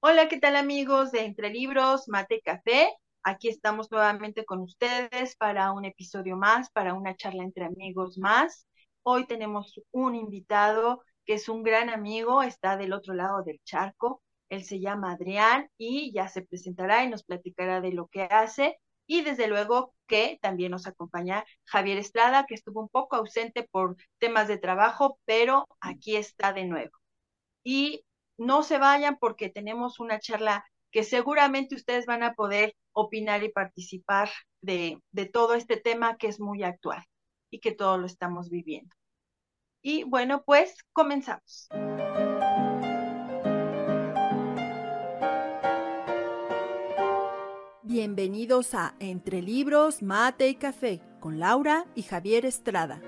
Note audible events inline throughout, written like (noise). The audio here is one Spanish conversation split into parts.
Hola, ¿qué tal amigos de Entre Libros, Mate Café? Aquí estamos nuevamente con ustedes para un episodio más, para una charla entre amigos más. Hoy tenemos un invitado que es un gran amigo, está del otro lado del charco. Él se llama Adrián y ya se presentará y nos platicará de lo que hace. Y desde luego que también nos acompaña Javier Estrada, que estuvo un poco ausente por temas de trabajo, pero aquí está de nuevo. Y no se vayan porque tenemos una charla que seguramente ustedes van a poder opinar y participar de, todo este tema que es muy actual y que todos lo estamos viviendo. Y bueno, pues comenzamos. Bienvenidos a Entre Libros, Mate y Café con Laura y Javier Estrada.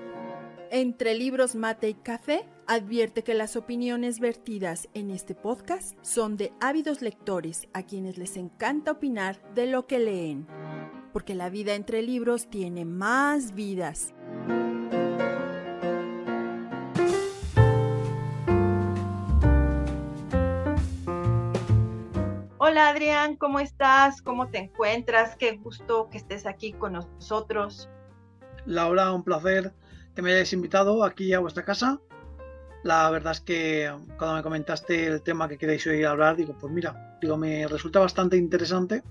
Entre Libros, Mate y Café advierte que las opiniones vertidas en este podcast son de ávidos lectores a quienes les encanta opinar de lo que leen, porque la vida entre libros tiene más vidas. Hola Adrián, ¿cómo estás? ¿Cómo te encuentras? Qué gusto que estés aquí con nosotros. Laura, un placer que me hayáis invitado aquí a vuestra casa la verdad es que cuando me comentaste el tema que queréis oír hablar, digo, pues mira, digo, me resulta bastante interesante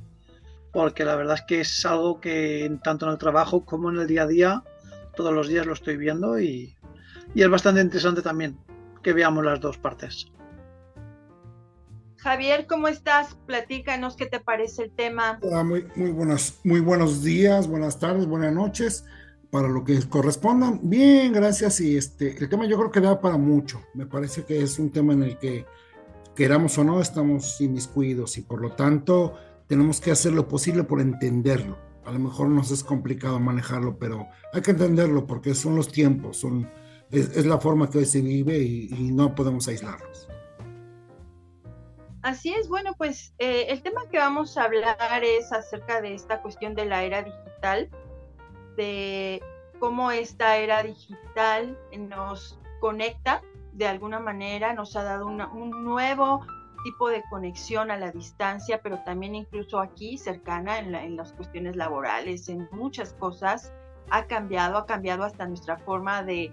porque la verdad es que es algo que tanto en el trabajo como en el día a día, todos los días lo estoy viendo y, es bastante interesante también que veamos las dos partes. Javier, ¿cómo estás? Platícanos qué te parece el tema. muy, muy, buenas, muy buenos días, buenas tardes, buenas noches para lo que correspondan. Bien, gracias. Y este, el tema yo creo que da para mucho. Me parece que es un tema en el que, queramos o no, estamos inmiscuidos y por lo tanto tenemos que hacer lo posible por entenderlo. A lo mejor nos es complicado manejarlo, pero hay que entenderlo porque son los tiempos, son, es, la forma que hoy se vive y, no podemos aislarlos. Así es, bueno, pues eh, el tema que vamos a hablar es acerca de esta cuestión de la era digital de cómo esta era digital nos conecta de alguna manera, nos ha dado un nuevo tipo de conexión a la distancia, pero también incluso aquí cercana en, las cuestiones laborales, en muchas cosas, ha cambiado, ha cambiado hasta nuestra forma de,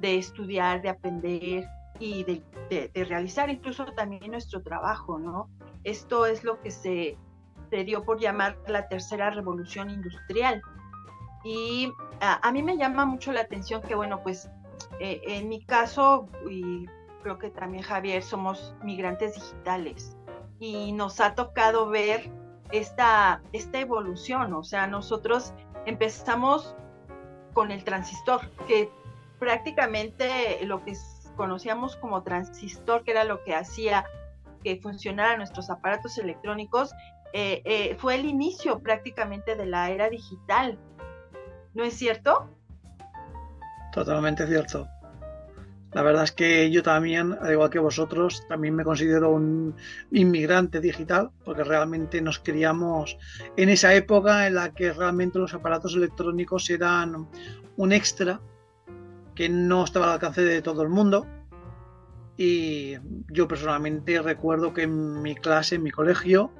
estudiar, de aprender y de, realizar incluso también nuestro trabajo, ¿no? Esto es lo que se, se dio por llamar la tercera revolución industrial y a, mí me llama mucho la atención que, bueno, pues eh, en mi caso, y creo que también Javier, somos migrantes digitales y nos ha tocado ver esta, esta evolución, o sea, nosotros empezamos con el transistor, que prácticamente lo que conocíamos como transistor, que era lo que hacía que funcionaran nuestros aparatos electrónicos, eh, eh, fue el inicio prácticamente de la era digital. ¿No es cierto? Totalmente cierto. La verdad es que yo también, al igual que vosotros, también me considero un inmigrante digital, porque realmente nos criamos en esa época en la que realmente los aparatos electrónicos eran un extra que no estaba al alcance de todo el mundo. Y yo personalmente recuerdo que en mi clase, en mi colegio,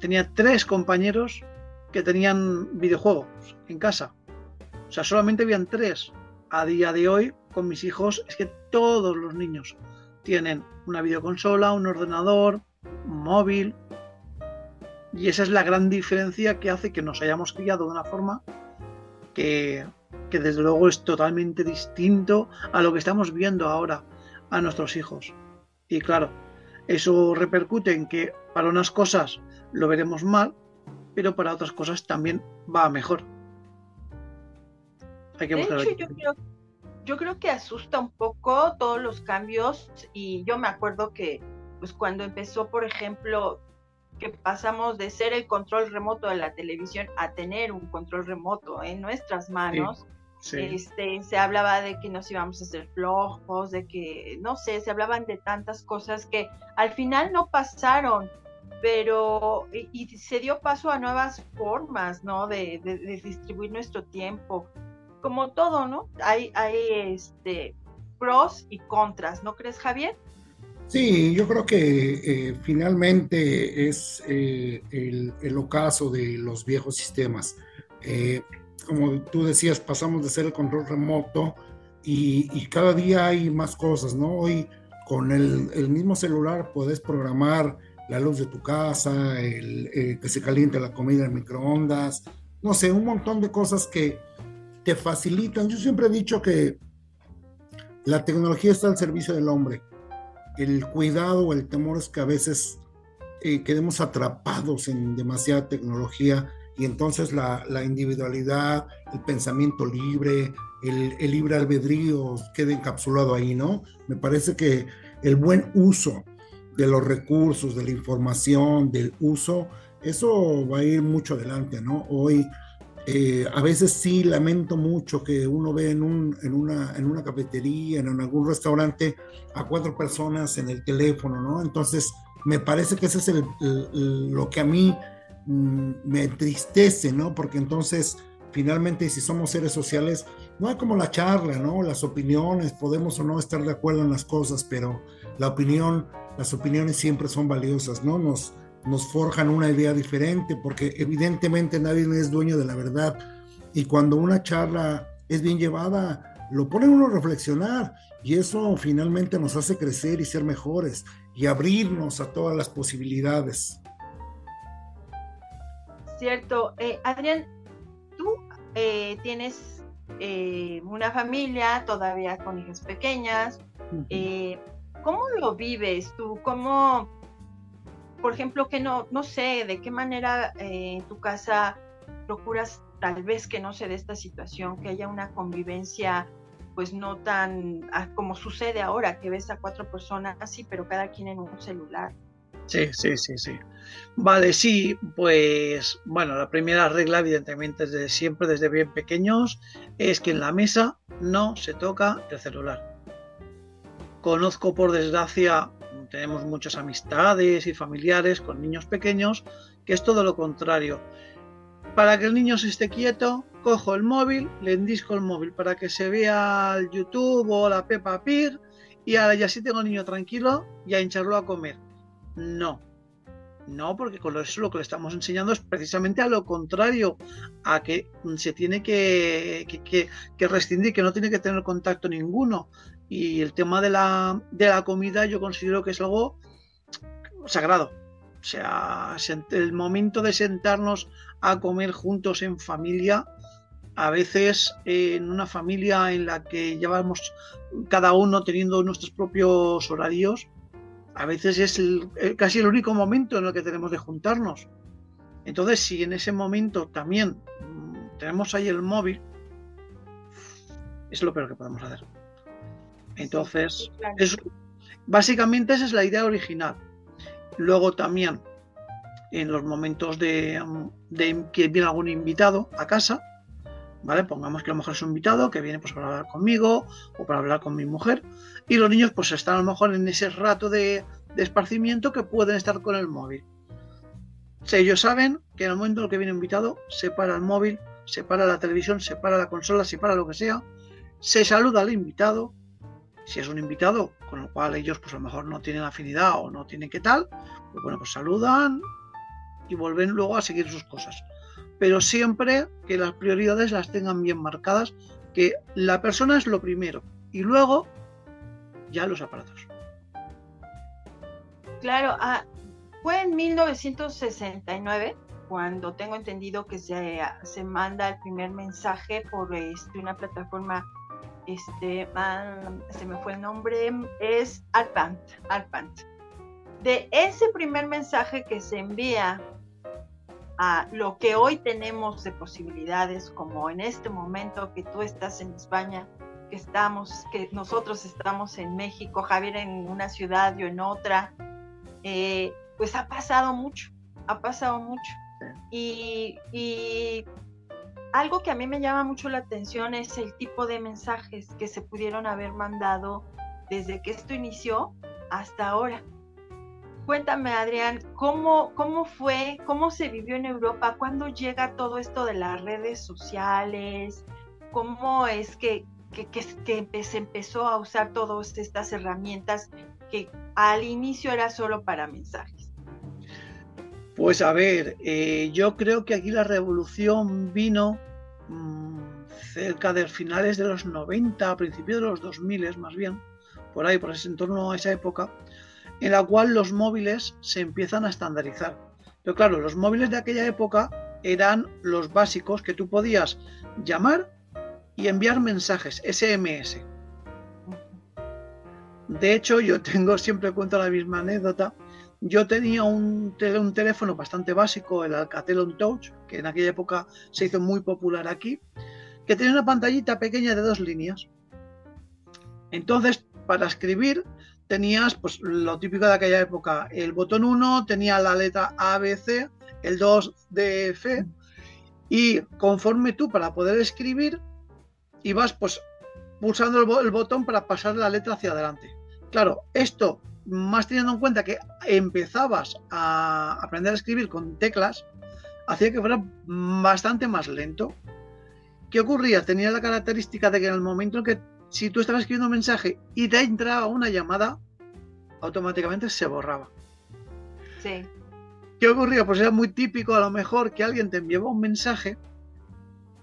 tenía tres compañeros que tenían videojuegos en casa. Sea, solamente habían tres. A día de hoy, con mis hijos, es que todos los niños tienen una videoconsola, un ordenador, un móvil. Y esa es la gran diferencia que hace que nos hayamos criado de una forma que, que desde luego es totalmente distinto a lo que estamos viendo ahora a nuestros hijos. Y claro, eso repercute en que para unas cosas lo veremos mal, pero para otras cosas también va mejor yo creo, que asusta un poco todos los cambios y yo me acuerdo que pues cuando empezó, por ejemplo, que pasamos de ser el control remoto de la televisión a tener un control remoto en nuestras manos. Este, se hablaba de que nos íbamos a hacer flojos, de que, no sé, se hablaban de tantas cosas que al final no pasaron, pero y, se dio paso a nuevas formas, ¿no? de distribuir nuestro tiempo como todo, ¿no? Hay, hay este, pros y contras, ¿no crees, Javier? Sí, yo creo que eh, finalmente es eh, el, ocaso de los viejos sistemas. Eh, como tú decías, pasamos de ser el control remoto y, cada día hay más cosas, ¿no? Hoy con el, mismo celular puedes programar la luz de tu casa, el, que se caliente la comida en microondas, no sé, un montón de cosas que te facilitan. Yo siempre he dicho que la tecnología está al servicio del hombre. El cuidado o el temor es que a veces eh, quedemos atrapados en demasiada tecnología y entonces la, individualidad, el pensamiento libre, el, el, libre albedrío quede encapsulado ahí, ¿no? Me parece que el buen uso de los recursos, de la información, del uso, eso va a ir mucho adelante, ¿no? Hoy eh, a veces sí lamento mucho que uno ve en, un, en, una, en una cafetería, en algún restaurante, a cuatro personas en el teléfono, ¿no? Entonces, me parece que eso es lo que a mí mm, me entristece, ¿no? Porque entonces, finalmente, si somos seres sociales, no hay como la charla, ¿no? Las opiniones, podemos o no estar de acuerdo en las cosas, pero la opinión, las opiniones siempre son valiosas, ¿no? Nos, nos forjan una idea diferente, porque evidentemente nadie es dueño de la verdad. Y cuando una charla es bien llevada, lo pone uno a reflexionar y eso finalmente nos hace crecer y ser mejores y abrirnos a todas las posibilidades. Cierto. Eh, Adrián, tú eh, tienes eh, una familia todavía con hijas pequeñas. ¿Cómo lo vives tú? ¿Cómo, por ejemplo, que no, no sé, de qué manera eh, en tu casa procuras tal vez que no se dé esta situación, que haya una convivencia pues no tan ah, como sucede ahora, que ves a cuatro personas así, pero cada quien en un celular. Sí, sí, sí, sí. Vale, sí, pues bueno, la primera regla, evidentemente, desde siempre, desde bien pequeños, es que en la mesa no se toca el celular. Conozco, por desgracia, tenemos muchas amistades y familiares con niños pequeños, que es todo lo contrario. Para que el niño se esté quieto, cojo el móvil, le indisco el móvil para que se vea el YouTube o la Peppa Pig y ahora ya sí tengo el niño tranquilo y a hincharlo a comer. No, no, porque con eso lo que le estamos enseñando es precisamente a lo contrario, a que se tiene que, que, que, rescindir, que no tiene que tener contacto ninguno. Y el tema de la, de la comida yo considero que es algo sagrado. O sea, el momento de sentarnos a comer juntos en familia, a veces en una familia en la que llevamos cada uno teniendo nuestros propios horarios, a veces es casi el único momento en el que tenemos de juntarnos. Entonces, si en ese momento también mm, tenemos ahí el móvil, es lo peor que podemos hacer. Entonces, básicamente esa es la idea original. Luego también, en los momentos de, que viene algún invitado a casa, ¿vale? Pongamos que a lo mejor es un invitado que viene pues, para hablar conmigo o para hablar con mi mujer, y los niños pues están a lo mejor en ese rato de, esparcimiento que pueden estar con el móvil. Si ellos saben que en el momento en que viene invitado, se para el móvil, se para la televisión, se para la consola, se para lo que sea, se saluda al invitado, si es un invitado con el cual ellos pues a lo mejor no tienen afinidad o no tienen qué tal, pues bueno, pues saludan y vuelven luego a seguir sus cosas. Pero siempre que las prioridades las tengan bien marcadas, que la persona es lo primero y luego ya los aparatos. Claro, ah, fue en 1969 cuando tengo entendido que se, se manda el primer mensaje por este, una plataforma este, se me fue el nombre, es Advant, Advant. De ese primer mensaje que se envía a lo que hoy tenemos de posibilidades, como en este momento que tú estás en España, que estamos, que nosotros estamos en México, Javier en una ciudad, yo en otra, eh, pues ha pasado mucho, ha pasado mucho. Y, y algo que a mí me llama mucho la atención es el tipo de mensajes que se pudieron haber mandado desde que esto inició hasta ahora. Cuéntame, Adrián, ¿cómo, cómo fue, cómo se vivió en Europa, cuándo llega todo esto de las redes sociales, cómo es que, que, que, se empezó a usar todas estas herramientas que al inicio era solo para mensajes? Pues a ver, eh, yo creo que aquí la revolución vino mmm, cerca de finales de los 90, a principios de los 2000 más bien, por ahí, por ese entorno a esa época, en la cual los móviles se empiezan a estandarizar. Pero claro, los móviles de aquella época eran los básicos que tú podías llamar y enviar mensajes, SMS. De hecho, yo tengo, siempre cuento la misma anécdota. Yo tenía un, un teléfono bastante básico, el Alcatel Touch, que en aquella época se hizo muy popular aquí, que tenía una pantallita pequeña de dos líneas. Entonces, para escribir tenías pues lo típico de aquella época, el botón 1 tenía la letra A, B, C, el 2 D, F, y conforme tú para poder escribir, ibas pues pulsando el botón para pasar la letra hacia adelante. Claro, esto, más teniendo en cuenta que empezabas a aprender a escribir con teclas, hacía que fuera bastante más lento. ¿Qué ocurría? Tenía la característica de que en el momento en que si tú estabas escribiendo un mensaje y te entraba una llamada, automáticamente se borraba. Sí. ¿Qué ocurría? Pues era muy típico a lo mejor que alguien te enviaba un mensaje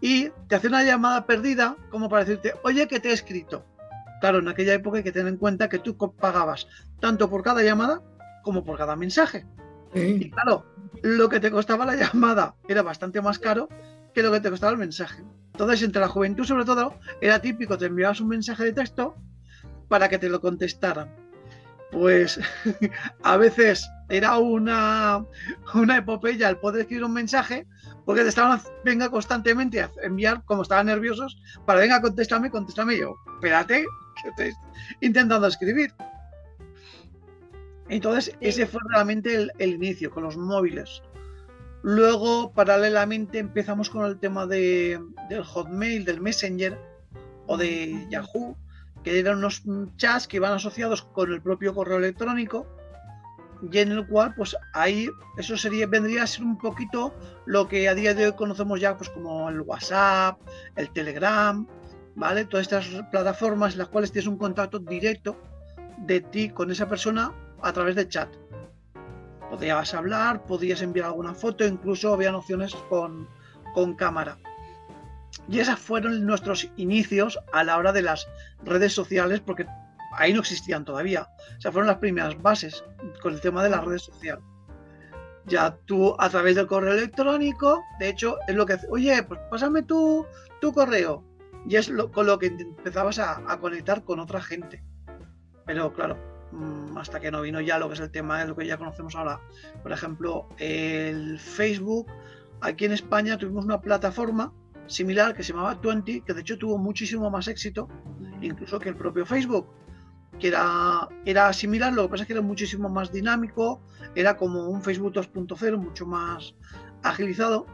y te hacía una llamada perdida como para decirte, oye, que te he escrito. Claro, en aquella época hay que tener en cuenta que tú pagabas tanto por cada llamada como por cada mensaje. Y claro, lo que te costaba la llamada era bastante más caro que lo que te costaba el mensaje. Entonces, entre la juventud, sobre todo, era típico, te enviabas un mensaje de texto para que te lo contestaran. Pues (laughs) a veces era una, una epopeya el poder escribir un mensaje, porque te estaban, venga constantemente a enviar, como estaban nerviosos, para venga, contéstame, contéstame. yo, espérate, que estoy intentando escribir. Entonces, ese fue realmente el, el inicio, con los móviles. Luego, paralelamente, empezamos con el tema de, del Hotmail, del Messenger o de Yahoo, que eran unos chats que iban asociados con el propio correo electrónico y en el cual, pues ahí, eso sería, vendría a ser un poquito lo que a día de hoy conocemos ya, pues como el WhatsApp, el Telegram, ¿vale? Todas estas plataformas en las cuales tienes un contacto directo de ti con esa persona a través de chat podías hablar, podías enviar alguna foto, incluso había opciones con, con cámara. Y esas fueron nuestros inicios a la hora de las redes sociales, porque ahí no existían todavía. O sea, fueron las primeras bases con el tema de las redes sociales. Ya tú a través del correo electrónico, de hecho, es lo que oye, pues pásame tu, tu correo. Y es lo, con lo que empezabas a, conectar con otra gente. Pero claro, Mm, hasta que no vino ya lo que es el tema de lo que ya conocemos ahora. Por ejemplo, el Facebook, aquí en España tuvimos una plataforma similar que se llamaba Twenty, que de hecho tuvo muchísimo más éxito, incluso que el propio Facebook, que era, era similar, lo que pasa es que era muchísimo más dinámico, era como un Facebook 2.0, mucho más agilizado,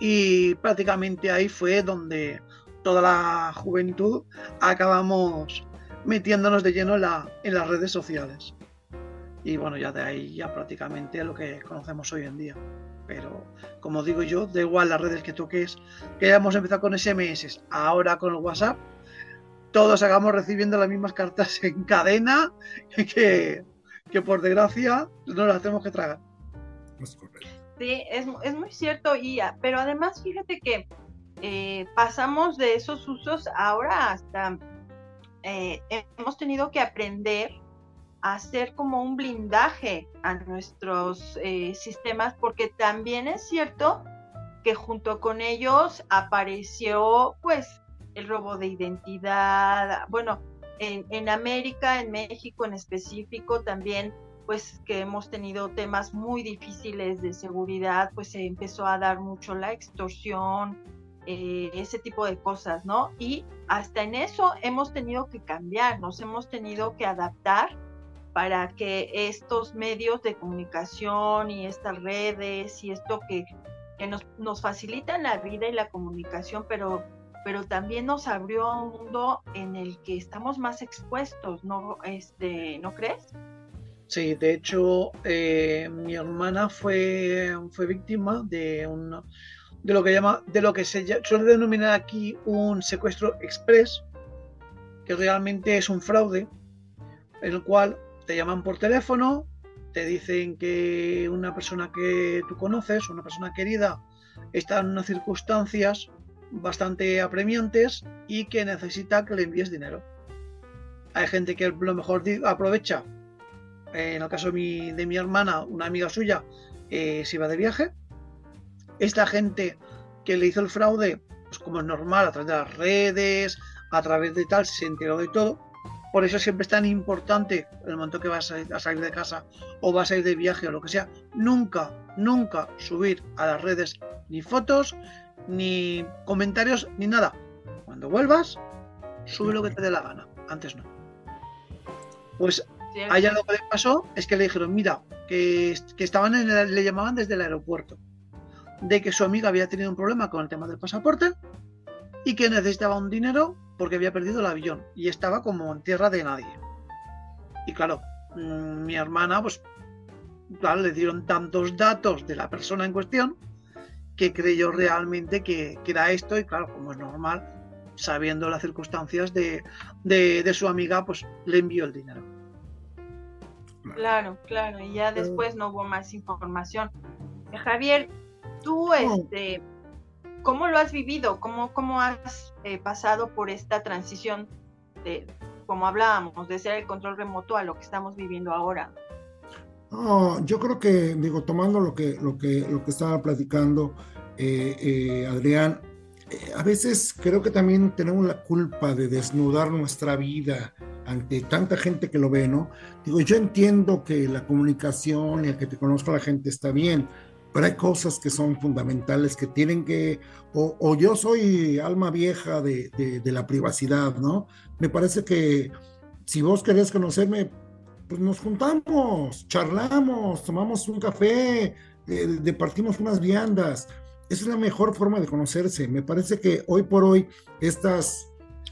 y prácticamente ahí fue donde toda la juventud acabamos metiéndonos de lleno en, las redes sociales. Y bueno, ya de ahí ya prácticamente lo que conocemos hoy en día. Pero como digo yo, da igual las redes que toques, que hayamos empezado con SMS, ahora con el WhatsApp, todos hagamos recibiendo las mismas cartas en cadena (laughs) que, que por desgracia no las tenemos que tragar. Sí, es, es muy cierto, Ia, pero además fíjate que eh, pasamos de esos usos ahora hasta eh, hemos tenido que aprender a hacer como un blindaje a nuestros eh, sistemas, porque también es cierto que junto con ellos apareció pues el robo de identidad, bueno, en, en América, en México en específico también pues que hemos tenido temas muy difíciles de seguridad, pues se empezó a dar mucho la extorsión, eh, ese tipo de cosas, ¿no? Y hasta en eso hemos tenido que cambiar, nos hemos tenido que adaptar para que estos medios de comunicación y estas redes y esto que, que nos, nos facilitan la vida y la comunicación, pero, pero también nos abrió un mundo en el que estamos más expuestos, ¿no, este, ¿no crees? Sí, de hecho, eh, mi hermana fue, fue víctima de un, de lo que llama, de lo que se suele denominar aquí un secuestro express, que realmente es un fraude, en el cual te llaman por teléfono, te dicen que una persona que tú conoces, una persona querida, está en unas circunstancias bastante apremiantes y que necesita que le envíes dinero. Hay gente que lo mejor aprovecha, en el caso de mi, de mi hermana, una amiga suya, eh, se iba de viaje. Esta gente que le hizo el fraude, pues como es normal, a través de las redes, a través de tal, se enteró de todo. Por eso siempre es tan importante, el momento que vas a salir de casa o vas a ir de viaje o lo que sea, nunca, nunca subir a las redes ni fotos, ni comentarios, ni nada. Cuando vuelvas, sube lo que te dé la gana. Antes no. Pues allá lo que le pasó es que le dijeron, mira, que, estaban en le llamaban desde el aeropuerto, de que su amiga había tenido un problema con el tema del pasaporte y que necesitaba un dinero porque había perdido el avión y estaba como en tierra de nadie. Y claro, mm, mi hermana, pues, claro, le dieron tantos datos de la persona en cuestión que creyó realmente que, era esto y claro, como es normal, sabiendo las circunstancias de, su amiga, pues le envió el dinero. Claro, claro, y ya después no hubo más información. Eh, Javier, tú, este, ¿cómo lo has vivido? ¿Cómo, cómo has eh, pasado por esta transición de, como hablábamos, de ser el control remoto a lo que estamos viviendo ahora? yo creo que, digo, tomando lo que, lo que, lo que estaba platicando eh, eh, Adrián, a veces creo que también tenemos la culpa de desnudar nuestra vida ante tanta gente que lo ve, ¿no? Digo, yo entiendo que la comunicación y el que te conozca la gente está bien, pero hay cosas que son fundamentales que tienen que, o, yo soy alma vieja de, la privacidad, ¿no? Me parece que si vos querés conocerme, pues nos juntamos, charlamos, tomamos un café, departimos unas viandas. Esa es la mejor forma de conocerse. Me parece que hoy por hoy estas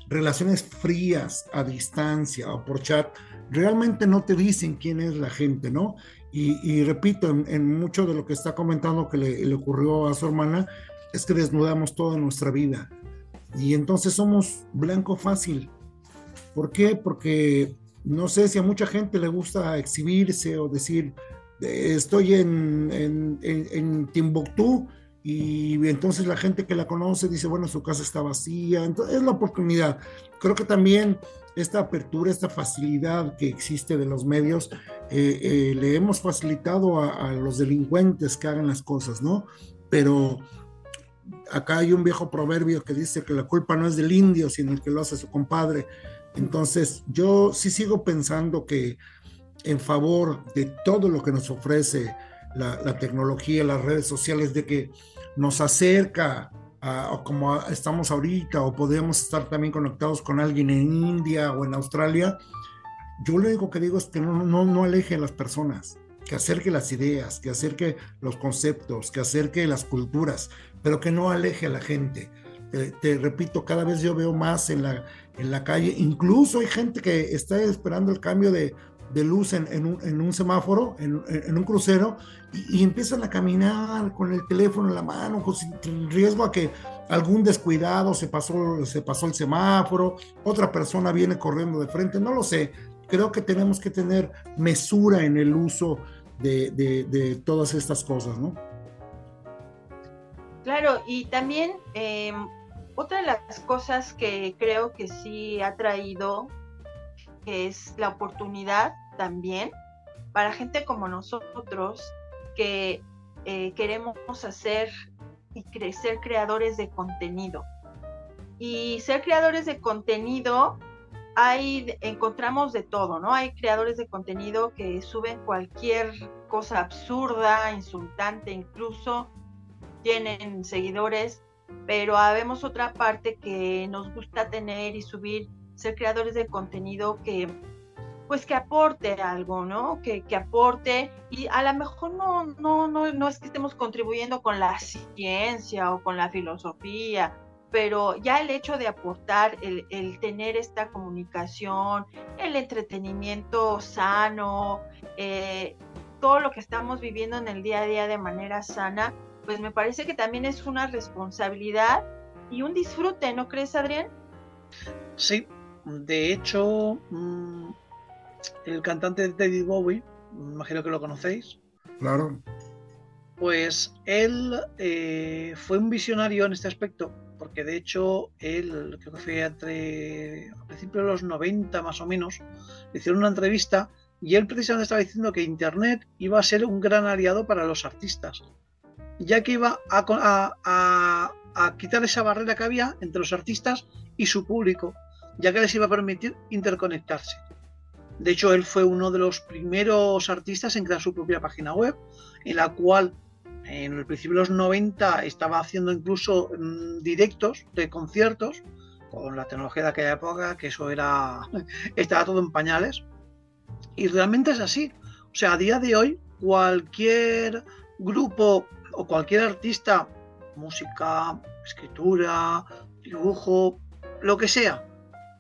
relaciones frías a distancia o por chat realmente no te dicen quién es la gente, ¿no? Y, repito, en, mucho de lo que está comentando que le, ocurrió a su hermana, es que desnudamos toda nuestra vida. Y entonces somos blanco fácil. ¿Por qué? Porque no sé si a mucha gente le gusta exhibirse o decir, eh, estoy en, en, Timbuktu y entonces la gente que la conoce dice, bueno, su casa está vacía, entonces es la oportunidad. Creo que también esta apertura, esta facilidad que existe de los medios, eh, eh, le hemos facilitado a, a, los delincuentes que hagan las cosas, ¿no? Pero acá hay un viejo proverbio que dice que la culpa no es del indio, sino el que lo hace su compadre. Entonces, yo sí sigo pensando que en favor de todo lo que nos ofrece la, tecnología, las redes sociales, de que nos acerca a, como estamos ahorita o podemos estar también conectados con alguien en India o en Australia, yo lo único que digo es que no, no, no aleje a las personas, que acerque las ideas, que acerque los conceptos, que acerque las culturas, pero que no aleje a la gente. te repito, cada vez yo veo más en la, en la calle. Incluso hay gente que está esperando el cambio de, de luz en, un, semáforo, en, un crucero, y, empiezan a caminar con el teléfono en la mano, con, sin riesgo a que algún descuidado se pasó, se pasó el semáforo, otra persona viene corriendo de frente, no lo sé. Creo que tenemos que tener mesura en el uso de, todas estas cosas, ¿no? Claro, y también eh, otra de las cosas que creo que sí ha traído es la oportunidad también para gente como nosotros que eh, queremos hacer y crecer creadores de contenido. Y ser creadores de contenido, hay, encontramos de todo, ¿no? Hay creadores de contenido que suben cualquier cosa absurda, insultante, incluso tienen seguidores pero habemos otra parte que nos gusta tener y subir, ser creadores de contenido que pues que aporte algo, ¿no? Que, que aporte y a lo mejor no, no, no, no es que estemos contribuyendo con la ciencia o con la filosofía, pero ya el hecho de aportar, el, el tener esta comunicación, el entretenimiento sano, eh, todo lo que estamos viviendo en el día a día de manera sana, pues me parece que también es una responsabilidad y un disfrute, ¿no crees, Adrián? Sí, de hecho, mm, el cantante David Bowie, imagino que lo conocéis. Claro. Pues él eh, fue un visionario en este aspecto, porque de hecho él, creo que fue entre a principios de los 90 más o menos, le hicieron una entrevista y él precisamente estaba diciendo que Internet iba a ser un gran aliado para los artistas, ya que iba a, a quitar esa barrera que había entre los artistas y su público, ya que les iba a permitir interconectarse. De hecho, él fue uno de los primeros artistas en crear su propia página web, en la cual en el principio de los 90 estaba haciendo incluso mm, directos de conciertos con la tecnología de aquella época, que eso era (laughs) estaba todo en pañales. Y realmente es así. O sea, a día de hoy, cualquier grupo o cualquier artista, música, escritura, dibujo, lo que sea,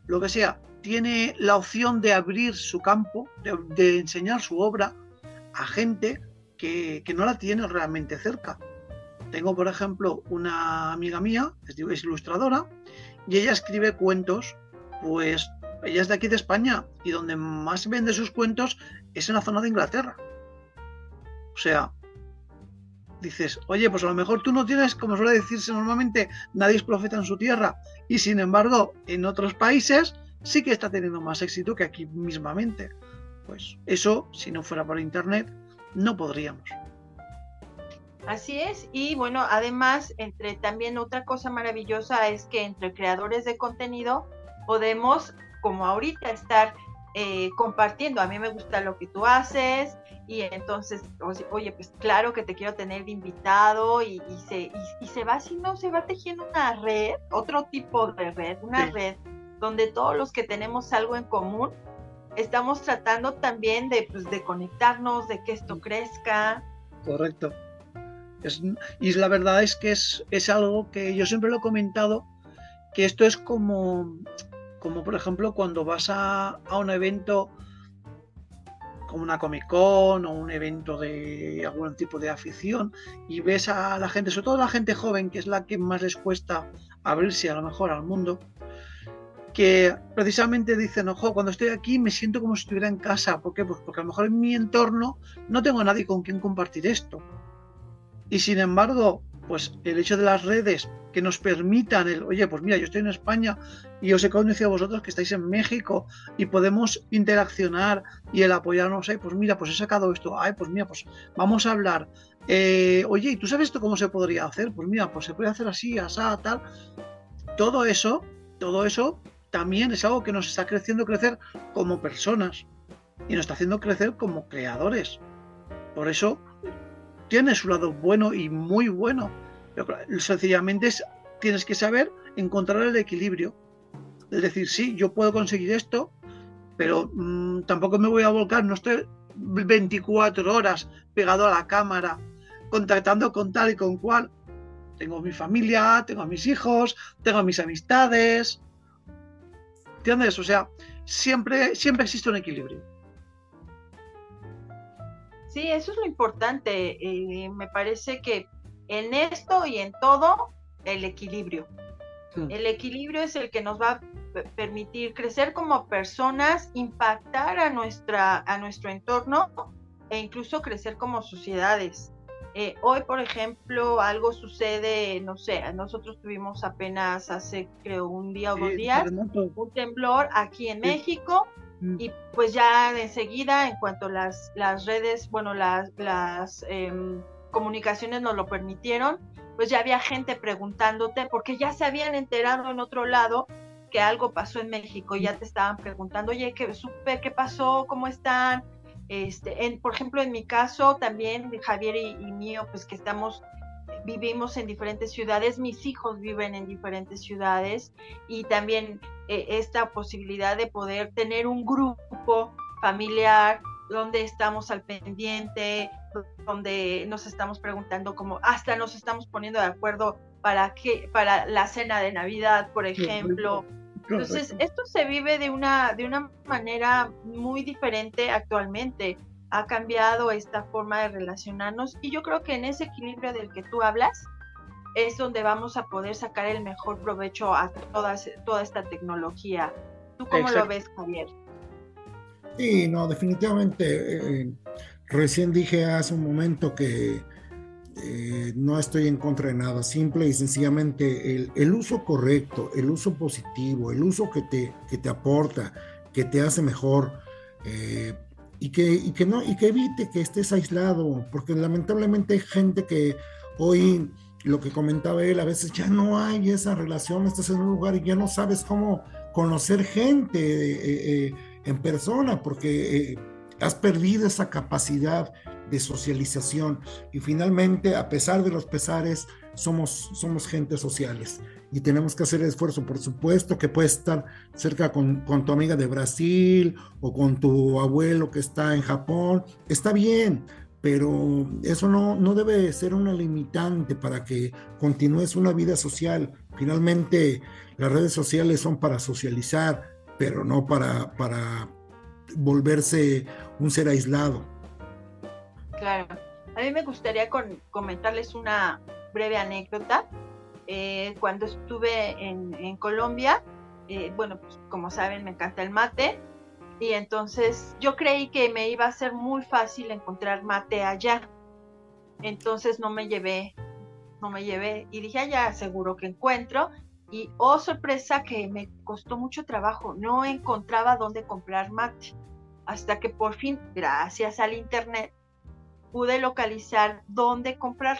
lo que sea, tiene la opción de abrir su campo, de, enseñar su obra a gente que, no la tiene realmente cerca. Tengo, por ejemplo, una amiga mía, es, es ilustradora, y ella escribe cuentos, pues ella es de aquí de España, y donde más vende sus cuentos es en la zona de Inglaterra. O sea, dices, oye, pues a lo mejor tú no tienes, como suele decirse normalmente, nadie es profeta en su tierra, y sin embargo, en otros países sí que está teniendo más éxito que aquí mismamente. Pues eso, si no fuera por Internet, no podríamos. Así es, y bueno, además, entre también otra cosa maravillosa es que entre creadores de contenido podemos, como ahorita, estar eh, compartiendo. A mí me gusta lo que tú haces y entonces, oye, pues claro que te quiero tener invitado y, se, y, se va haciendo, se va tejiendo una red, otro tipo de red, una red donde todos los que tenemos algo en común estamos tratando también de, pues, de conectarnos, de que esto crezca. Correcto. y la verdad es que es, es, algo que yo siempre lo he comentado, que esto es como, como por ejemplo cuando vas a, a un evento como una Comic Con o un evento de algún tipo de afición y ves a la gente, sobre todo la gente joven, que es la que más les cuesta abrirse a lo mejor al mundo, que precisamente dicen, ojo, cuando estoy aquí me siento como si estuviera en casa. ¿Por qué? Pues porque a lo mejor en mi entorno no tengo a nadie con quien compartir esto. Y sin embargo, pues el hecho de las redes que nos permitan el, oye, pues mira, yo estoy en España y os he conocido a vosotros que estáis en México y podemos interaccionar y el apoyarnos, ahí, pues mira, pues he sacado esto, ay, pues mira, pues vamos a hablar. Eh, oye, ¿y tú sabes esto cómo se podría hacer? Pues mira, pues se puede hacer así, así, tal. Todo eso, todo eso también es algo que nos está creciendo crecer como personas y nos está haciendo crecer como creadores. Por eso tiene su lado bueno y muy bueno. Pero sencillamente es, tienes que saber encontrar el equilibrio. Es decir, sí, yo puedo conseguir esto, pero mm, tampoco me voy a volcar, no estoy 24 horas pegado a la cámara, contactando con tal y con cual. Tengo mi familia, tengo a mis hijos, tengo mis amistades, ¿Entiendes? O sea, siempre, siempre existe un equilibrio. Sí, eso es lo importante. Eh, me parece que en esto y en todo, el equilibrio. El equilibrio es el que nos va a permitir crecer como personas, impactar a, nuestra, a nuestro entorno e incluso crecer como sociedades. Eh, hoy, por ejemplo, algo sucede, no sé, nosotros tuvimos apenas hace, creo, un día o dos días, un temblor aquí en México. Y pues ya enseguida, en cuanto las, las redes, bueno, las, las em, comunicaciones nos lo permitieron, pues ya había gente preguntándote, porque ya se habían enterado en otro lado que algo pasó en México, ya te estaban preguntando, oye, ¿qué, supe, ¿qué pasó? ¿Cómo están? Este, en, por ejemplo, en mi caso también, Javier y, mío, pues que estamos, vivimos en diferentes ciudades, mis hijos viven en diferentes ciudades y también eh, esta posibilidad de poder tener un grupo familiar donde estamos al pendiente, donde nos estamos preguntando como hasta nos estamos poniendo de acuerdo para qué, para la cena de Navidad, por ejemplo. Entonces, esto se vive de una, de una manera muy diferente actualmente. Ha cambiado esta forma de relacionarnos y yo creo que en ese equilibrio del que tú hablas es donde vamos a poder sacar el mejor provecho a toda, toda esta tecnología. ¿Tú cómo lo ves, Javier? Sí, no, definitivamente. Eh, recién dije hace un momento que eh, no estoy en contra de nada, simple y sencillamente el, uso correcto, el uso positivo, el uso que te, que te aporta, que te hace mejor. Eh, y que, y que no, y que evite que estés aislado, porque lamentablemente hay gente que hoy, lo que comentaba él, a veces ya no hay esa relación, estás en un lugar y ya no sabes cómo conocer gente eh, eh, en persona, porque eh, has perdido esa capacidad de socialización y finalmente, a pesar de los pesares, somos, somos gente sociales y tenemos que hacer el esfuerzo, por supuesto, que puedes estar cerca con, tu amiga de Brasil o con tu abuelo que está en Japón, está bien, pero eso no, no debe ser una limitante para que continúes una vida social. Finalmente, las redes sociales son para socializar, pero no para, para volverse un ser aislado. Claro. A mí me gustaría comentarles una breve anécdota eh, cuando estuve en, Colombia, eh, bueno, pues como saben, me encanta el mate. Y entonces yo creí que me iba a ser muy fácil encontrar mate allá. Entonces no me llevé, no me llevé. Y dije, allá seguro que encuentro. Y oh sorpresa que me costó mucho trabajo. No encontraba dónde comprar mate. Hasta que por fin, gracias al internet, pude localizar dónde comprar.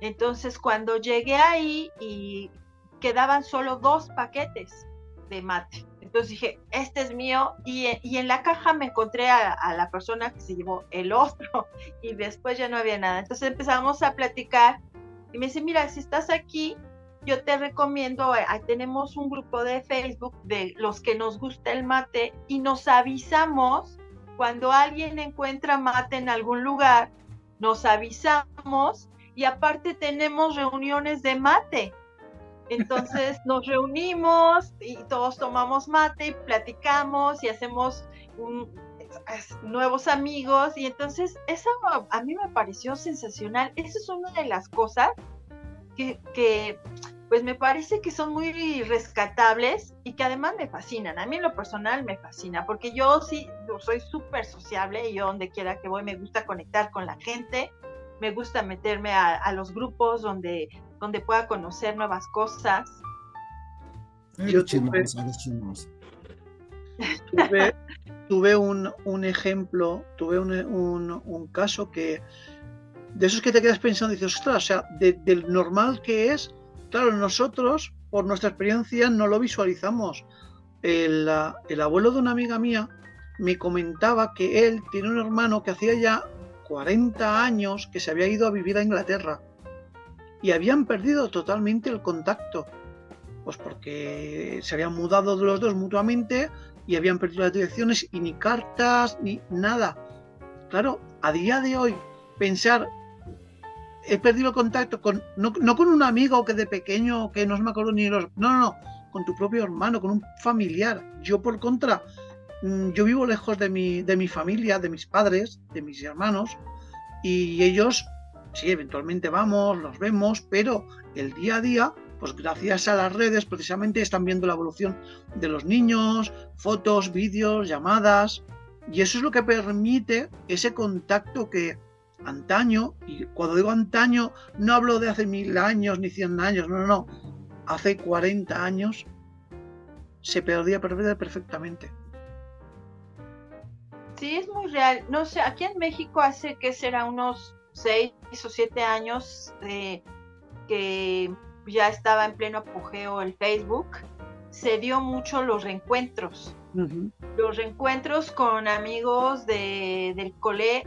Entonces, cuando llegué ahí y quedaban solo dos paquetes de mate. Entonces dije, este es mío. Y, en la caja me encontré a, la persona que se llevó el otro. (laughs) Y después ya no había nada. Entonces empezamos a platicar. Y me dice, mira, si estás aquí, yo te recomiendo, eh, tenemos un grupo de Facebook de los que nos gusta el mate y nos avisamos cuando alguien encuentra mate en algún lugar, nos avisamos y aparte tenemos reuniones de mate. Entonces (laughs) nos reunimos y todos tomamos mate y platicamos y hacemos nuevos amigos y entonces eso a mí me pareció sensacional. Esa es una de las cosas que, que pues me parece que son muy rescatables y que además me fascinan. A mí en lo personal me fascina porque yo sí soy súper sociable y yo donde quiera que voy me gusta conectar con la gente me gusta meterme a, los grupos donde, donde pueda conocer nuevas cosas. Yo tuve, tuve, un, ejemplo, tuve un, caso que de esos que te quedas pensando, dices, ostras, o sea, del normal que es, claro, nosotros, por nuestra experiencia, no lo visualizamos. El, el abuelo de una amiga mía me comentaba que él tiene un hermano que hacía ya 40 años que se había ido a vivir a Inglaterra y habían perdido totalmente el contacto. Pues porque se habían mudado los dos mutuamente y habían perdido las direcciones y ni cartas ni nada. Claro, a día de hoy pensar he perdido contacto con no, con un amigo que de pequeño que no me acuerdo ni los no, no, no, con tu propio hermano, con un familiar. Yo por contra Mm, yo vivo lejos de mi, de mi familia, de mis padres, de mis hermanos, y ellos, sí, eventualmente vamos, los vemos, pero el día a día, pues gracias a las redes, precisamente están viendo la evolución de los niños, fotos, vídeos, llamadas, y eso es lo que permite ese contacto que antaño, y cuando digo antaño, no hablo de hace mil años ni cien años, no, no, no, hace 40 años se perdía perfectamente. Sí, es muy real. No sé, aquí en México hace que será unos seis o siete años que ya estaba en pleno apogeo el Facebook, se dio mucho los reencuentros. Los reencuentros con amigos de, del cole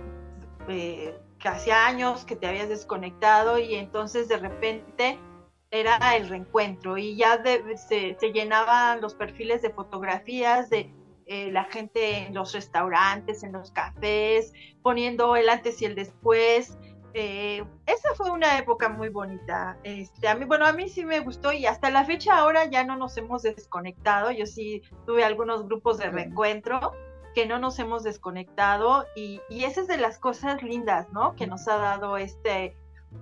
eh, que hacía años que te habías desconectado y entonces de repente era el reencuentro y ya se, se llenaban los perfiles de fotografías de eh, la gente en los restaurantes, en los cafés, poniendo el antes y el después. Eh, esa fue una época muy bonita. Este, a mí, bueno, a mí sí me gustó y hasta la fecha ahora ya no nos hemos desconectado. Yo sí tuve algunos grupos de reencuentro que no nos hemos desconectado y, y esa es de las cosas lindas, ¿no? Que nos ha dado este,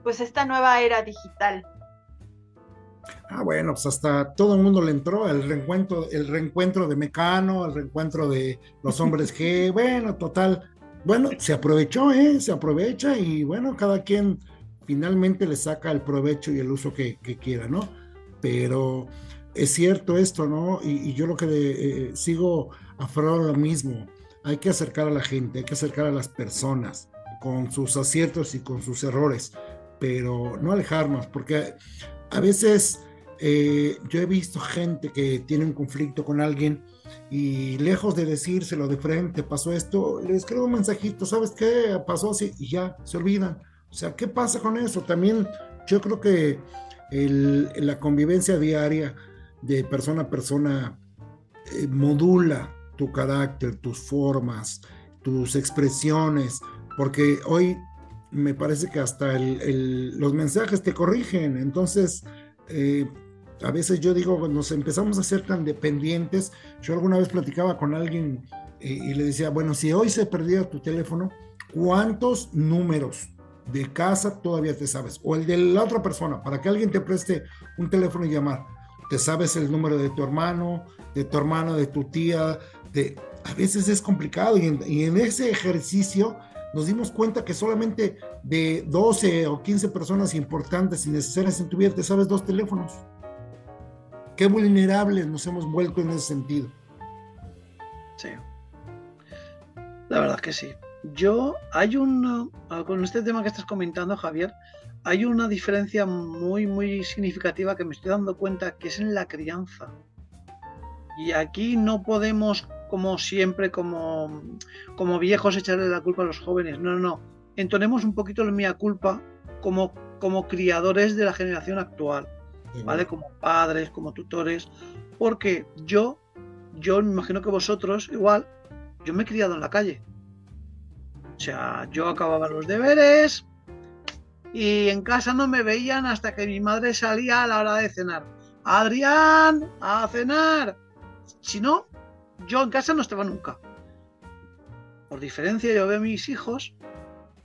pues esta nueva era digital. Ah, bueno, pues hasta todo el mundo le entró, el reencuentro, el reencuentro de Mecano, el reencuentro de los hombres (laughs) G, bueno, total, bueno, se aprovechó, ¿eh? Se aprovecha y bueno, cada quien finalmente le saca el provecho y el uso que, quiera, ¿no? Pero es cierto esto, ¿no? Y, yo lo que eh, sigo aferrado lo mismo, hay que acercar a la gente, hay que acercar a las personas con sus aciertos y con sus errores, pero no alejarnos, porque a veces eh, yo he visto gente que tiene un conflicto con alguien y lejos de decírselo de frente, pasó esto, les escribo un mensajito, ¿sabes qué? Pasó así y ya, se olvidan. O sea, ¿qué pasa con eso? También yo creo que la convivencia diaria de persona a persona eh, modula tu carácter, tus formas, tus expresiones, porque hoy me parece que hasta los mensajes te corrigen, entonces eh, a veces yo digo, nos empezamos a ser tan dependientes, yo alguna vez platicaba con alguien eh, y le decía, bueno, si hoy se perdía tu teléfono, ¿cuántos números de casa todavía te sabes, o el de la otra persona, para que alguien te preste un teléfono y llamar. Te sabes el número de tu hermano, de tu hermana, de tu tía, A veces es complicado y en, ese ejercicio nos dimos cuenta que solamente de 12 o 15 personas importantes y necesarias en tu vida te sabes dos teléfonos. Qué vulnerables nos hemos vuelto en ese sentido. Sí. La verdad que sí. Yo, hay un, ah, con este tema que estás comentando, Javier, hay una diferencia muy, muy significativa que me estoy dando cuenta que es en la crianza. Y aquí no podemos, como siempre, como, como viejos, echarle la culpa a los jóvenes. No, no, no. Entonemos un poquito la mía culpa como, como criadores de la generación actual, ¿vale? Como padres, como tutores. Porque yo, yo me imagino que vosotros, igual, yo me he criado en la calle. O sea, yo acababa los deberes y en casa no me veían hasta que mi madre salía a la hora de cenar. Adrián, a cenar. Si no, yo en casa no estaba nunca. Por diferencia, yo veo a mis hijos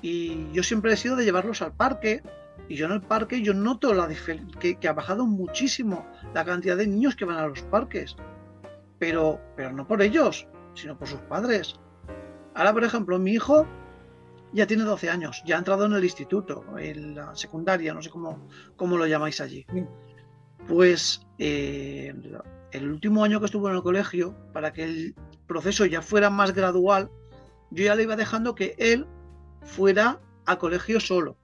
y yo siempre he sido de llevarlos al parque. Y yo en el parque yo noto la que, que ha bajado muchísimo la cantidad de niños que van a los parques. Pero, pero no por ellos, sino por sus padres. Ahora, por ejemplo, mi hijo ya tiene 12 años, ya ha entrado en el instituto, en la secundaria, no sé cómo, cómo lo llamáis allí. Pues eh, el último año que estuvo en el colegio, para que el proceso ya fuera más gradual, yo ya le iba dejando que él fuera a colegio solo.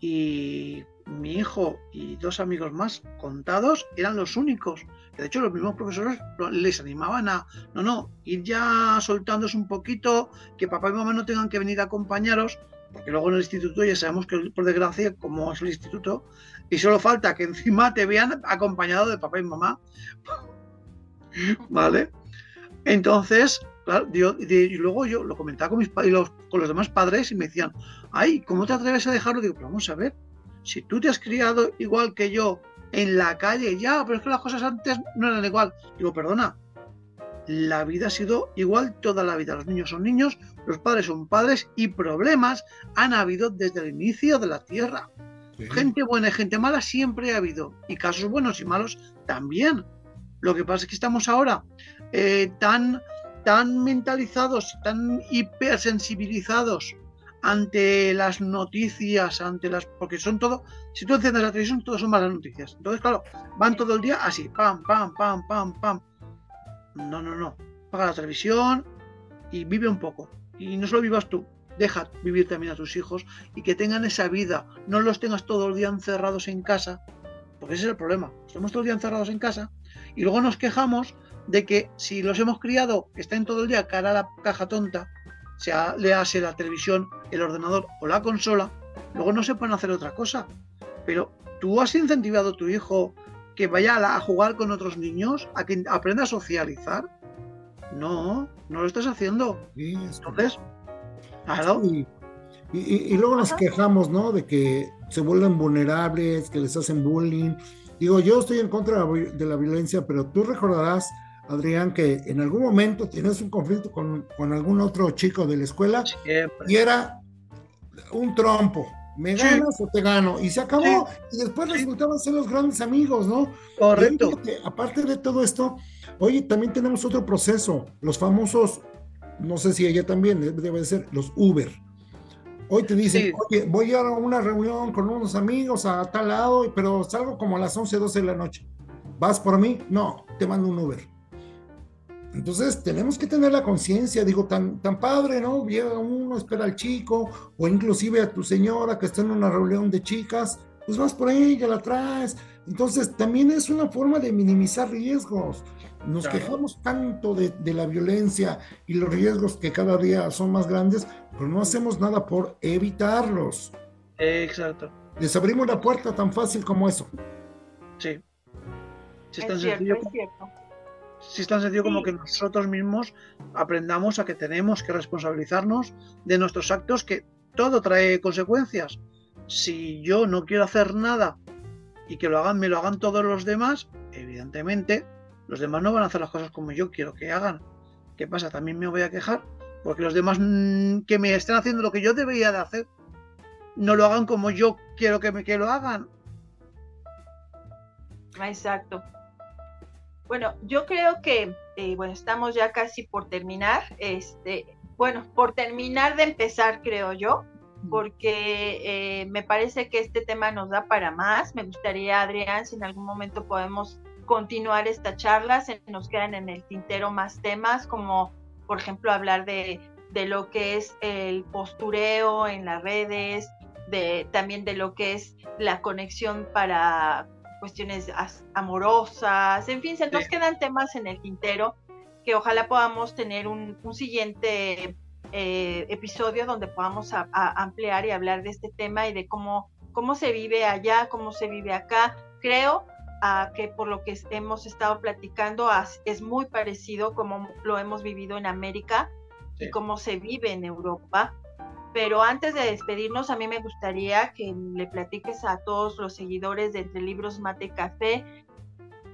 Y mi hijo y dos amigos más contados eran los únicos. De hecho los mismos profesores les animaban a, no, no, ir ya soltándose un poquito, que papá y mamá no tengan que venir a acompañaros, porque luego en el instituto ya sabemos que por desgracia, como es el instituto, y solo falta que encima te vean acompañado de papá y mamá. (laughs) ¿Vale? Entonces, claro, y luego yo lo comentaba con mis y los, con los demás padres y me decían, ay, ¿cómo te atreves a dejarlo? Digo, vamos a ver, si tú te has criado igual que yo en la calle, ya, pero es que las cosas antes no eran igual. Digo, perdona, la vida ha sido igual toda la vida. Los niños son niños, los padres son padres y problemas han habido desde el inicio de la Tierra. Gente buena y gente mala siempre ha habido. Y casos buenos y malos también. Lo que pasa es que estamos ahora eh, tan, tan mentalizados, tan hipersensibilizados ante las noticias, ante las. Porque son todo. Si tú enciendes la televisión, todo son malas noticias. Entonces, claro, van todo el día así: pam, pam, pam, pam, pam. No, no, no. Paga la televisión y vive un poco. Y no solo vivas tú, deja vivir también a tus hijos y que tengan esa vida. No los tengas todo el día encerrados en casa, porque ese es el problema. Estamos todo el día encerrados en casa y luego nos quejamos de que si los hemos criado, estén todo el día cara a la caja tonta, sea le hace la televisión, el ordenador o la consola, luego no se pueden hacer otra cosa. Pero tú has incentivado a tu hijo que vaya a, jugar con otros niños, a que aprenda a socializar. No, no lo estás haciendo. Entonces, claro. Y, luego nos quejamos, ¿no? De que se vuelven vulnerables, que les hacen bullying. Digo, yo estoy en contra de la violencia, pero tú recordarás Adrián, que en algún momento tienes un conflicto con, algún otro chico de la escuela y era un trompo, me ganas o te gano, y se acabó, y después resultaban ser los grandes amigos, ¿no? Correcto. aparte de todo esto, oye, también tenemos otro proceso, los famosos, no sé si ella también, debe ser los Uber. Hoy te dicen, oye, voy a una reunión con unos amigos a tal lado, pero salgo como a las 11, 12 de la noche. ¿Vas por mí? No, te mando un Uber. Entonces tenemos que tener la conciencia, digo, tan, tan padre, ¿no? Llega uno, espera al chico, o inclusive a tu señora que está en una reunión de chicas, pues vas por ella, la traes. Entonces también es una forma de minimizar riesgos. Nos quejamos tanto de, de, la violencia y los riesgos que cada día son más grandes, pero no hacemos nada por evitarlos. Exacto. Les abrimos la puerta tan fácil como eso. Sí. es, tan sencillo. Es cierto si es tan sencillo como que nosotros mismos aprendamos a que tenemos que responsabilizarnos de nuestros actos, que todo trae consecuencias. Si yo no quiero hacer nada y que lo hagan, me lo hagan todos los demás, evidentemente los demás no van a hacer las cosas como yo quiero que hagan. ¿Qué pasa? También me voy a quejar porque los demás mm, que me estén haciendo lo que yo debería de hacer no lo hagan como yo quiero que me que lo hagan. Exacto. Bueno, yo creo que, eh, bueno, estamos ya casi por terminar. Este, bueno, por terminar de empezar, creo yo, porque eh, me parece que este tema nos da para más. Me gustaría, Adrián, si en algún momento podemos continuar esta charla, se nos quedan en el tintero más temas, como por ejemplo hablar de, de lo que es el postureo en las redes, de, también de lo que es la conexión para cuestiones amorosas, en fin, se nos quedan temas en el tintero que ojalá podamos tener un, siguiente eh, episodio donde podamos ampliar y hablar de este tema y de cómo, cómo se vive allá, cómo se vive acá. Creo ah, que por lo que hemos estado platicando es muy parecido como lo hemos vivido en América y cómo se vive en Europa. Pero antes de despedirnos, a mí me gustaría que le platiques a todos los seguidores de Entre Libros Mate Café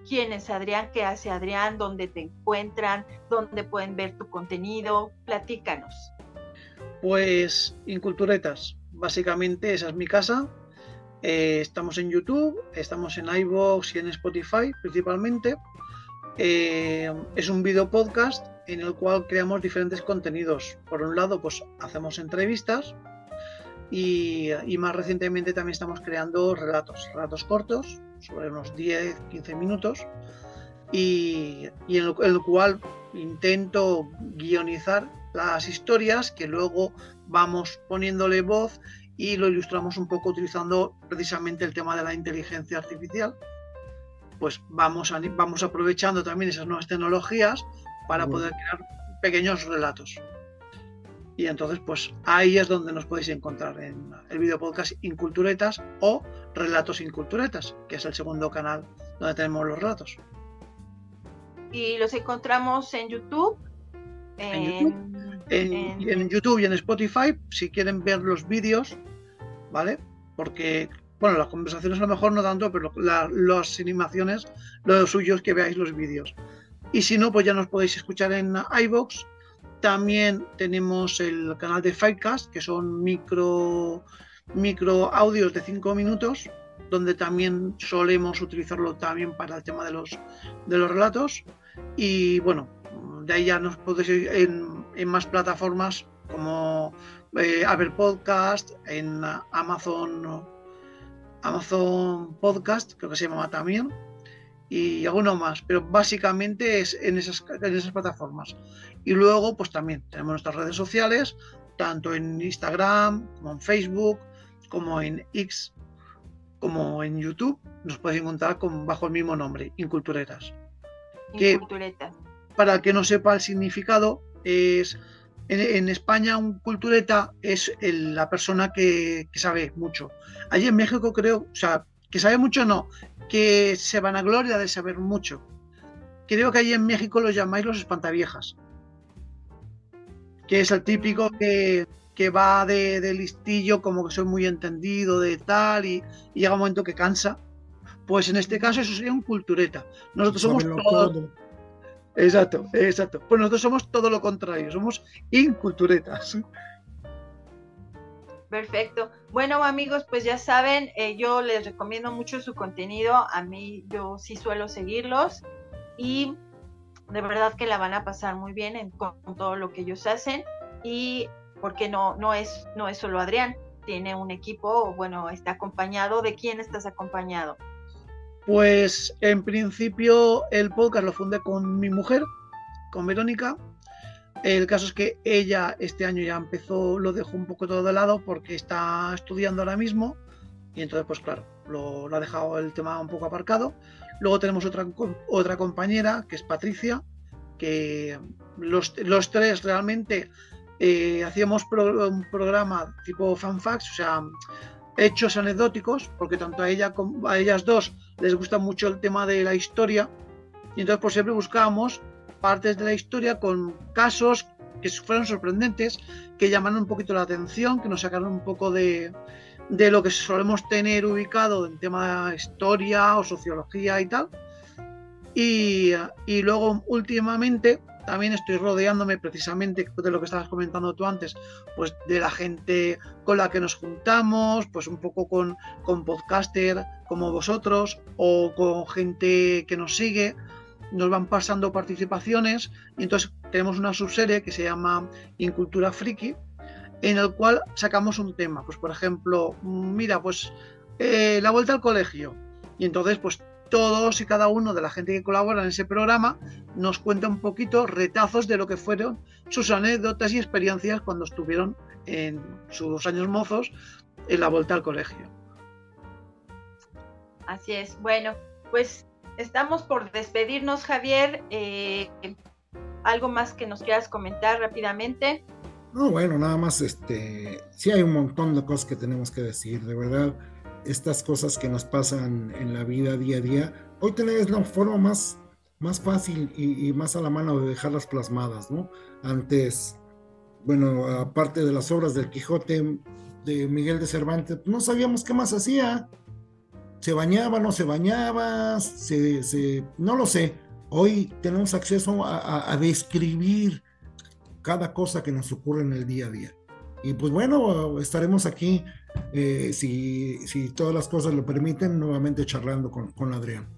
quién es Adrián, qué hace Adrián, dónde te encuentran, dónde pueden ver tu contenido. Platícanos. Pues Inculturetas, básicamente esa es mi casa. Eh, estamos en YouTube, estamos en iVoox y en Spotify principalmente. Eh, es un video podcast en el cual creamos diferentes contenidos. Por un lado, pues hacemos entrevistas y, más recientemente también estamos creando relatos, relatos cortos, sobre unos 10, 15 minutos, y, en, el, cual intento guionizar las historias que luego vamos poniéndole voz y lo ilustramos un poco utilizando precisamente el tema de la inteligencia artificial. Pues vamos, vamos aprovechando también esas nuevas tecnologías para poder crear pequeños relatos. Y entonces, pues ahí es donde nos podéis encontrar en el video podcast Inculturetas o Relatos Inculturetas, que es el segundo canal donde tenemos los relatos. Y los encontramos en YouTube. En, YouTube. y en Spotify, si quieren ver los vídeos, ¿vale? Porque, bueno, las conversaciones a lo mejor no tanto, pero las animaciones, lo suyo es que veáis los vídeos. Y si no, pues ya nos podéis escuchar en iBox. También tenemos el canal de Fightcast, que son micro, micro audios de 5 minutos, donde también solemos utilizarlo también para el tema de los, de los relatos. Y bueno, de ahí ya nos podéis ir en, en más plataformas como eh, Apple Podcast, en Amazon, Amazon Podcast, creo que se llama también y alguno más, pero básicamente es en esas, en esas plataformas. Y luego, pues también tenemos nuestras redes sociales, tanto en Instagram, como en Facebook, como en X, como en YouTube. Nos podéis encontrar con, bajo el mismo nombre, Inculturetas. Inculturetas. para el que no sepa el significado, es en, España un cultureta es la persona que, que, sabe mucho. Allí en México creo, o sea, que sabe mucho no, que se van a gloria de saber mucho. Creo que allí en México los llamáis los espantaviejas, que es el típico que, va de, listillo, como que soy muy entendido de tal, y, llega un momento que cansa. Pues en este caso eso sería un cultureta. Nosotros somos todo. Exacto, exacto. Pues nosotros somos todo lo contrario, somos inculturetas. Perfecto. Bueno, amigos, pues ya saben, eh, yo les recomiendo mucho su contenido. A mí, yo sí suelo seguirlos y de verdad que la van a pasar muy bien con, todo lo que ellos hacen. Y porque no, no, es, no es solo Adrián, tiene un equipo, bueno, está acompañado. ¿De quién estás acompañado? Pues en principio el podcast lo fundé con mi mujer, con Verónica. El caso es que ella este año ya empezó, lo dejó un poco todo de lado porque está estudiando ahora mismo y entonces pues claro, lo, ha dejado el tema un poco aparcado. Luego tenemos otra, otra compañera que es Patricia, que los, los tres realmente eh, hacíamos un programa tipo fanfax, o sea, hechos anecdóticos, porque tanto a ella como a ellas dos les gusta mucho el tema de la historia, y entonces pues siempre buscábamos partes de la historia con casos que fueron sorprendentes, que llamaron un poquito la atención, que nos sacaron un poco de, de lo que solemos tener ubicado en tema de historia o sociología y tal. Y, y luego últimamente también estoy rodeándome precisamente de lo que estabas comentando tú antes, pues de la gente con la que nos juntamos, pues un poco con, con podcaster como vosotros o con gente que nos sigue, nos van pasando participaciones y entonces tenemos una subserie que se llama Incultura Friki, en el cual sacamos un tema, pues por ejemplo, mira, pues eh, la vuelta al colegio. Y entonces, pues todos y cada uno de la gente que colabora en ese programa nos cuenta un poquito retazos de lo que fueron sus anécdotas y experiencias cuando estuvieron en sus años mozos en la vuelta al colegio. Así es. Bueno, pues estamos por despedirnos, Javier. Eh, ¿Algo más que nos quieras comentar rápidamente? No, bueno, nada más, este, sí hay un montón de cosas que tenemos que decir, de verdad estas cosas que nos pasan en la vida día a día, hoy tenés la forma más, más fácil y, más a la mano de dejarlas plasmadas, ¿no? Antes, bueno, aparte de las obras del Quijote de Miguel de Cervantes, no sabíamos qué más hacía. Se bañaba, no se bañaba, se, no lo sé. Hoy tenemos acceso a describir cada cosa que nos ocurre en el día a día. Y pues bueno, estaremos aquí, eh, si, si, todas las cosas lo permiten, nuevamente charlando con, con Adrián.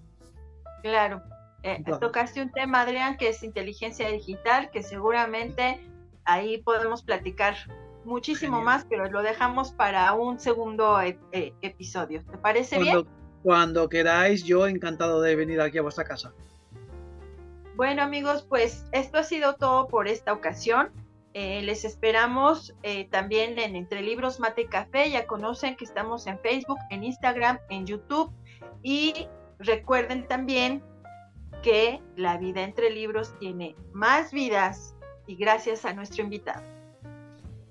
Claro. Eh, tocaste un tema, Adrián, que es inteligencia digital, que seguramente ahí podemos platicar muchísimo más, pero lo dejamos para un segundo e, e, episodio. ¿Te parece bien? Cuando queráis, yo encantado de venir aquí a vuestra casa. Bueno amigos, pues esto ha sido todo por esta ocasión. Eh, les esperamos eh, también en Entre Libros Mate Café. Ya conocen que estamos en Facebook, en Instagram, en YouTube. Y recuerden también que la vida entre libros tiene más vidas y gracias a nuestro invitado.